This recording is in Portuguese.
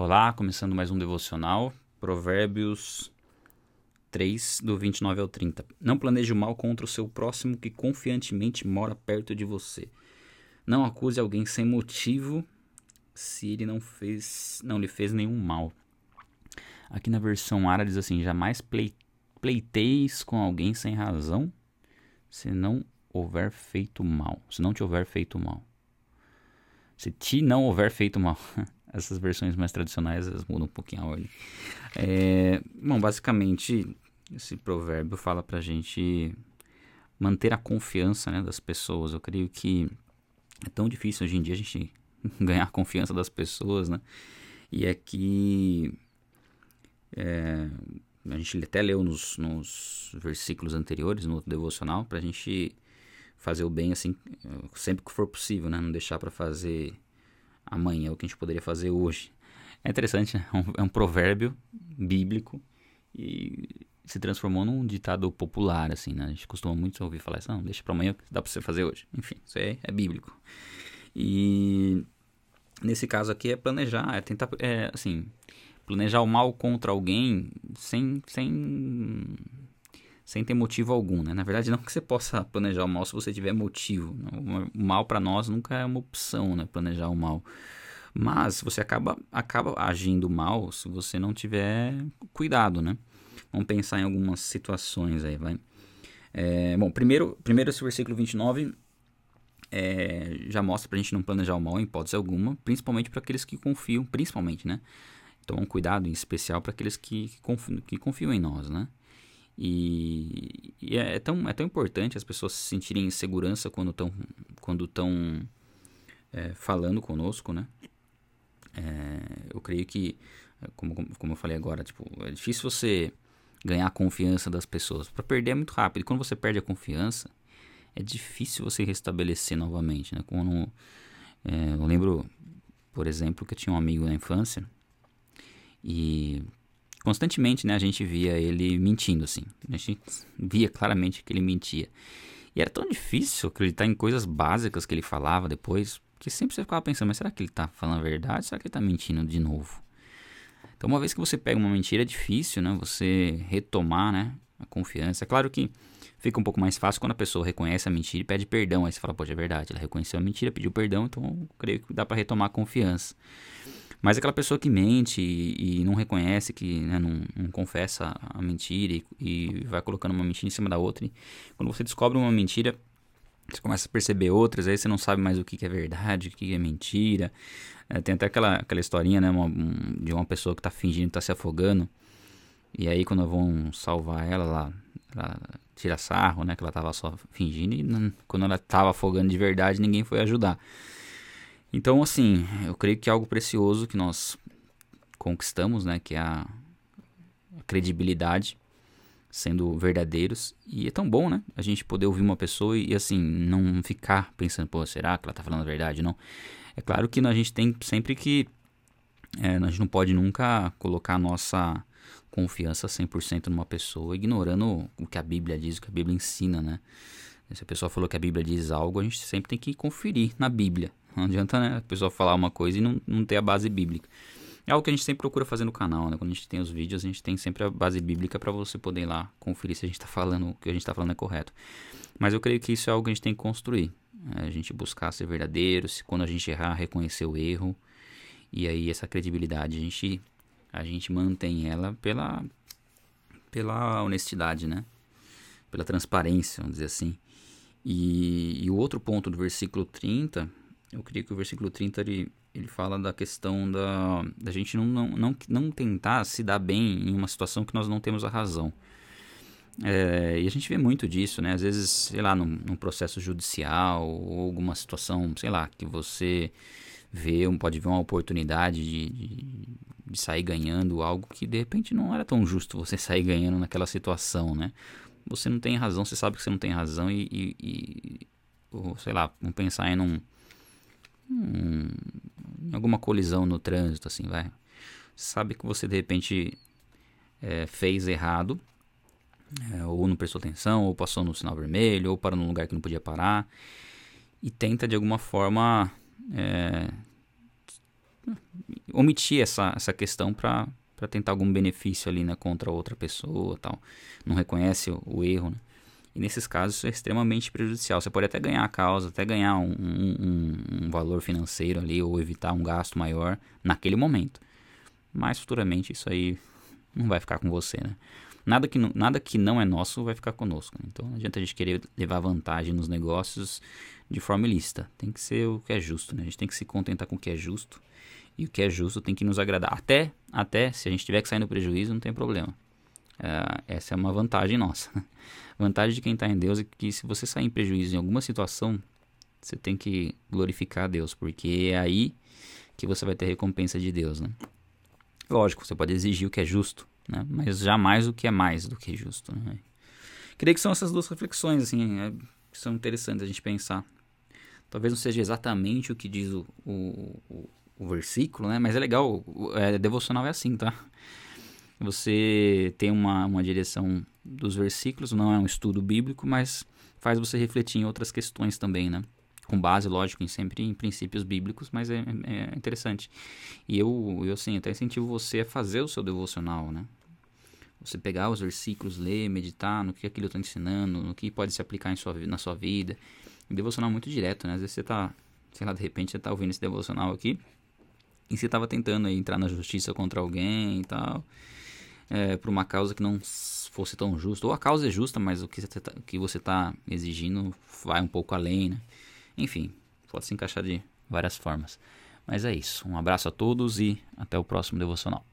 Olá, começando mais um devocional, Provérbios 3, do 29 ao 30. Não planeje o mal contra o seu próximo que confiantemente mora perto de você. Não acuse alguém sem motivo se ele não fez, não lhe fez nenhum mal. Aqui na versão árabe diz assim: jamais pleiteis com alguém sem razão, se não houver feito mal, se não te houver feito mal. Se te não houver feito mal. Essas versões mais tradicionais elas mudam um pouquinho a ordem. É, bom, basicamente, esse provérbio fala pra gente manter a confiança né, das pessoas. Eu creio que é tão difícil hoje em dia a gente ganhar a confiança das pessoas, né? E aqui é, a gente até leu nos, nos versículos anteriores, no devocional, pra gente fazer o bem assim, sempre que for possível, né? Não deixar para fazer amanhã o que a gente poderia fazer hoje. É interessante, né? é, um, é provérbio bíblico e se transformou num ditado popular, assim, né? A gente costuma muito ouvir falar isso, não, deixa para amanhã, dá para você fazer hoje. Enfim, isso é, é bíblico. E nesse caso aqui é planejar, é tentar, é, assim, planejar o mal contra alguém sem, sem sem ter motivo algum, né? Na verdade, não que você possa planejar o mal se você tiver motivo. O mal para nós nunca é uma opção, né? Planejar o mal. Mas você acaba, acaba agindo mal se você não tiver cuidado, né? Vamos pensar em algumas situações aí, vai. É, bom, primeiro, primeiro esse versículo 29 é, já mostra pra gente não planejar o mal em hipótese alguma, principalmente para aqueles que confiam, principalmente, né? Então, um cuidado em especial para aqueles que, que, confiam, que confiam em nós, né? E, e é, é, tão, é tão importante as pessoas se sentirem em segurança quando estão quando tão, é, falando conosco, né? É, eu creio que, como, como eu falei agora, tipo, é difícil você ganhar a confiança das pessoas. Para perder é muito rápido. E quando você perde a confiança, é difícil você restabelecer novamente, né? Quando, é, eu lembro, por exemplo, que eu tinha um amigo na infância e constantemente, né, a gente via ele mentindo, assim. A gente via claramente que ele mentia. E era tão difícil acreditar em coisas básicas que ele falava depois, que sempre você ficava pensando, mas será que ele está falando a verdade? Será que ele está mentindo de novo? Então, uma vez que você pega uma mentira, é difícil, né, você retomar, né, a confiança. É claro que fica um pouco mais fácil quando a pessoa reconhece a mentira e pede perdão. Aí você fala, poxa, é verdade, ela reconheceu a mentira, pediu perdão, então creio que dá para retomar a confiança. Mas aquela pessoa que mente e, e não reconhece, que né, não, não, confessa a mentira e, e, vai colocando uma mentira em cima da outra. E quando você descobre uma mentira, você começa a perceber outras, aí você não sabe mais o que, que é verdade, o que, que é mentira. É, tem até aquela, aquela historinha né, uma, um, de uma pessoa que está fingindo estar tá se afogando. E aí quando vão salvar ela, ela, ela tira sarro, né? Que ela estava só fingindo. E não, quando ela estava afogando de verdade, ninguém foi ajudar. Então, assim, eu creio que é algo precioso que nós conquistamos, né? Que é a, credibilidade, sendo verdadeiros. E é tão bom, né? A gente poder ouvir uma pessoa e, assim, não ficar pensando, pô, será que ela tá falando a verdade? Não. É claro que a gente tem sempre que. É, a gente não pode nunca colocar a nossa confiança 100% numa pessoa, ignorando o que a Bíblia diz, o que a Bíblia ensina, né? Se a pessoa falou que a Bíblia diz algo, a gente sempre tem que conferir na Bíblia. Não adianta né, a pessoa falar uma coisa e não, não ter a base bíblica. É algo que a gente sempre procura fazer no canal, né? Quando a gente tem os vídeos, a gente tem sempre a base bíblica para você poder ir lá conferir se a gente está falando, o que a gente está falando é correto. Mas eu creio que isso é algo que a gente tem que construir. É a gente buscar ser verdadeiro, se quando a gente errar, reconhecer o erro. E aí essa credibilidade a gente, a gente mantém ela pela, pela honestidade, né? Pela transparência, vamos dizer assim. E, e o outro ponto do versículo 30 eu creio que o versículo 30 ele, ele fala da questão da, da gente não, não, não, não tentar se dar bem em uma situação que nós não temos a razão. É, e a gente vê muito disso, né? Às vezes, sei lá, num, num, processo judicial ou alguma situação, sei lá, que você vê, pode ver uma oportunidade de, de, de, sair ganhando algo que de repente não era tão justo você sair ganhando naquela situação, né? Você não tem razão, você sabe que você não tem razão e, e, e ou, sei lá, vamos pensar em um hum, alguma colisão no trânsito, assim, vai. Sabe que você de repente é, fez errado, é, ou não prestou atenção, ou passou no sinal vermelho, ou parou num lugar que não podia parar, e tenta de alguma forma. É, omitir essa, essa questão para tentar algum benefício ali, né, contra outra pessoa tal. Não reconhece o, o erro, né? E nesses casos isso é extremamente prejudicial. Você pode até ganhar a causa, até ganhar um, um, um valor financeiro ali, ou evitar um gasto maior naquele momento. Mas futuramente isso aí não vai ficar com você, né? Nada que, nada que não é nosso vai ficar conosco. Né? Então não adianta a gente querer levar vantagem nos negócios de forma ilícita. Tem que ser o que é justo, né? A gente tem que se contentar com o que é justo. E o que é justo tem que nos agradar. Até, até se a gente tiver que sair no prejuízo, não tem problema. Uh, essa é uma vantagem nossa. vantagem de quem está em Deus é que se você sair em prejuízo em alguma situação, você tem que glorificar a Deus, porque é aí que você vai ter recompensa de Deus, né? Lógico, você pode exigir o que é justo, né? Mas jamais o que é mais do que justo, né? Creio que são essas duas reflexões, assim, é, que são interessantes a gente pensar. Talvez não seja exatamente o que diz o, o, o, o versículo, né? Mas é legal, é, devocional é assim, tá? Você tem uma, uma direção dos versículos, não é um estudo bíblico, mas faz você refletir em outras questões também, né? Com base, lógico, em sempre em princípios bíblicos, mas é, é, interessante. E eu, eu assim, até incentivo você a fazer o seu devocional, né? Você pegar os versículos, ler, meditar no que aquilo está ensinando, no que pode se aplicar em sua, na sua vida. E devocional muito direto, né? Às vezes você está, sei lá, de repente você está ouvindo esse devocional aqui e você estava tentando aí, entrar na justiça contra alguém e tal, é, por uma causa que não fosse tão justa. Ou a causa é justa, mas o que você está tá exigindo vai um pouco além, né? Enfim, pode se encaixar de várias formas. Mas é isso. Um abraço a todos e até o próximo devocional.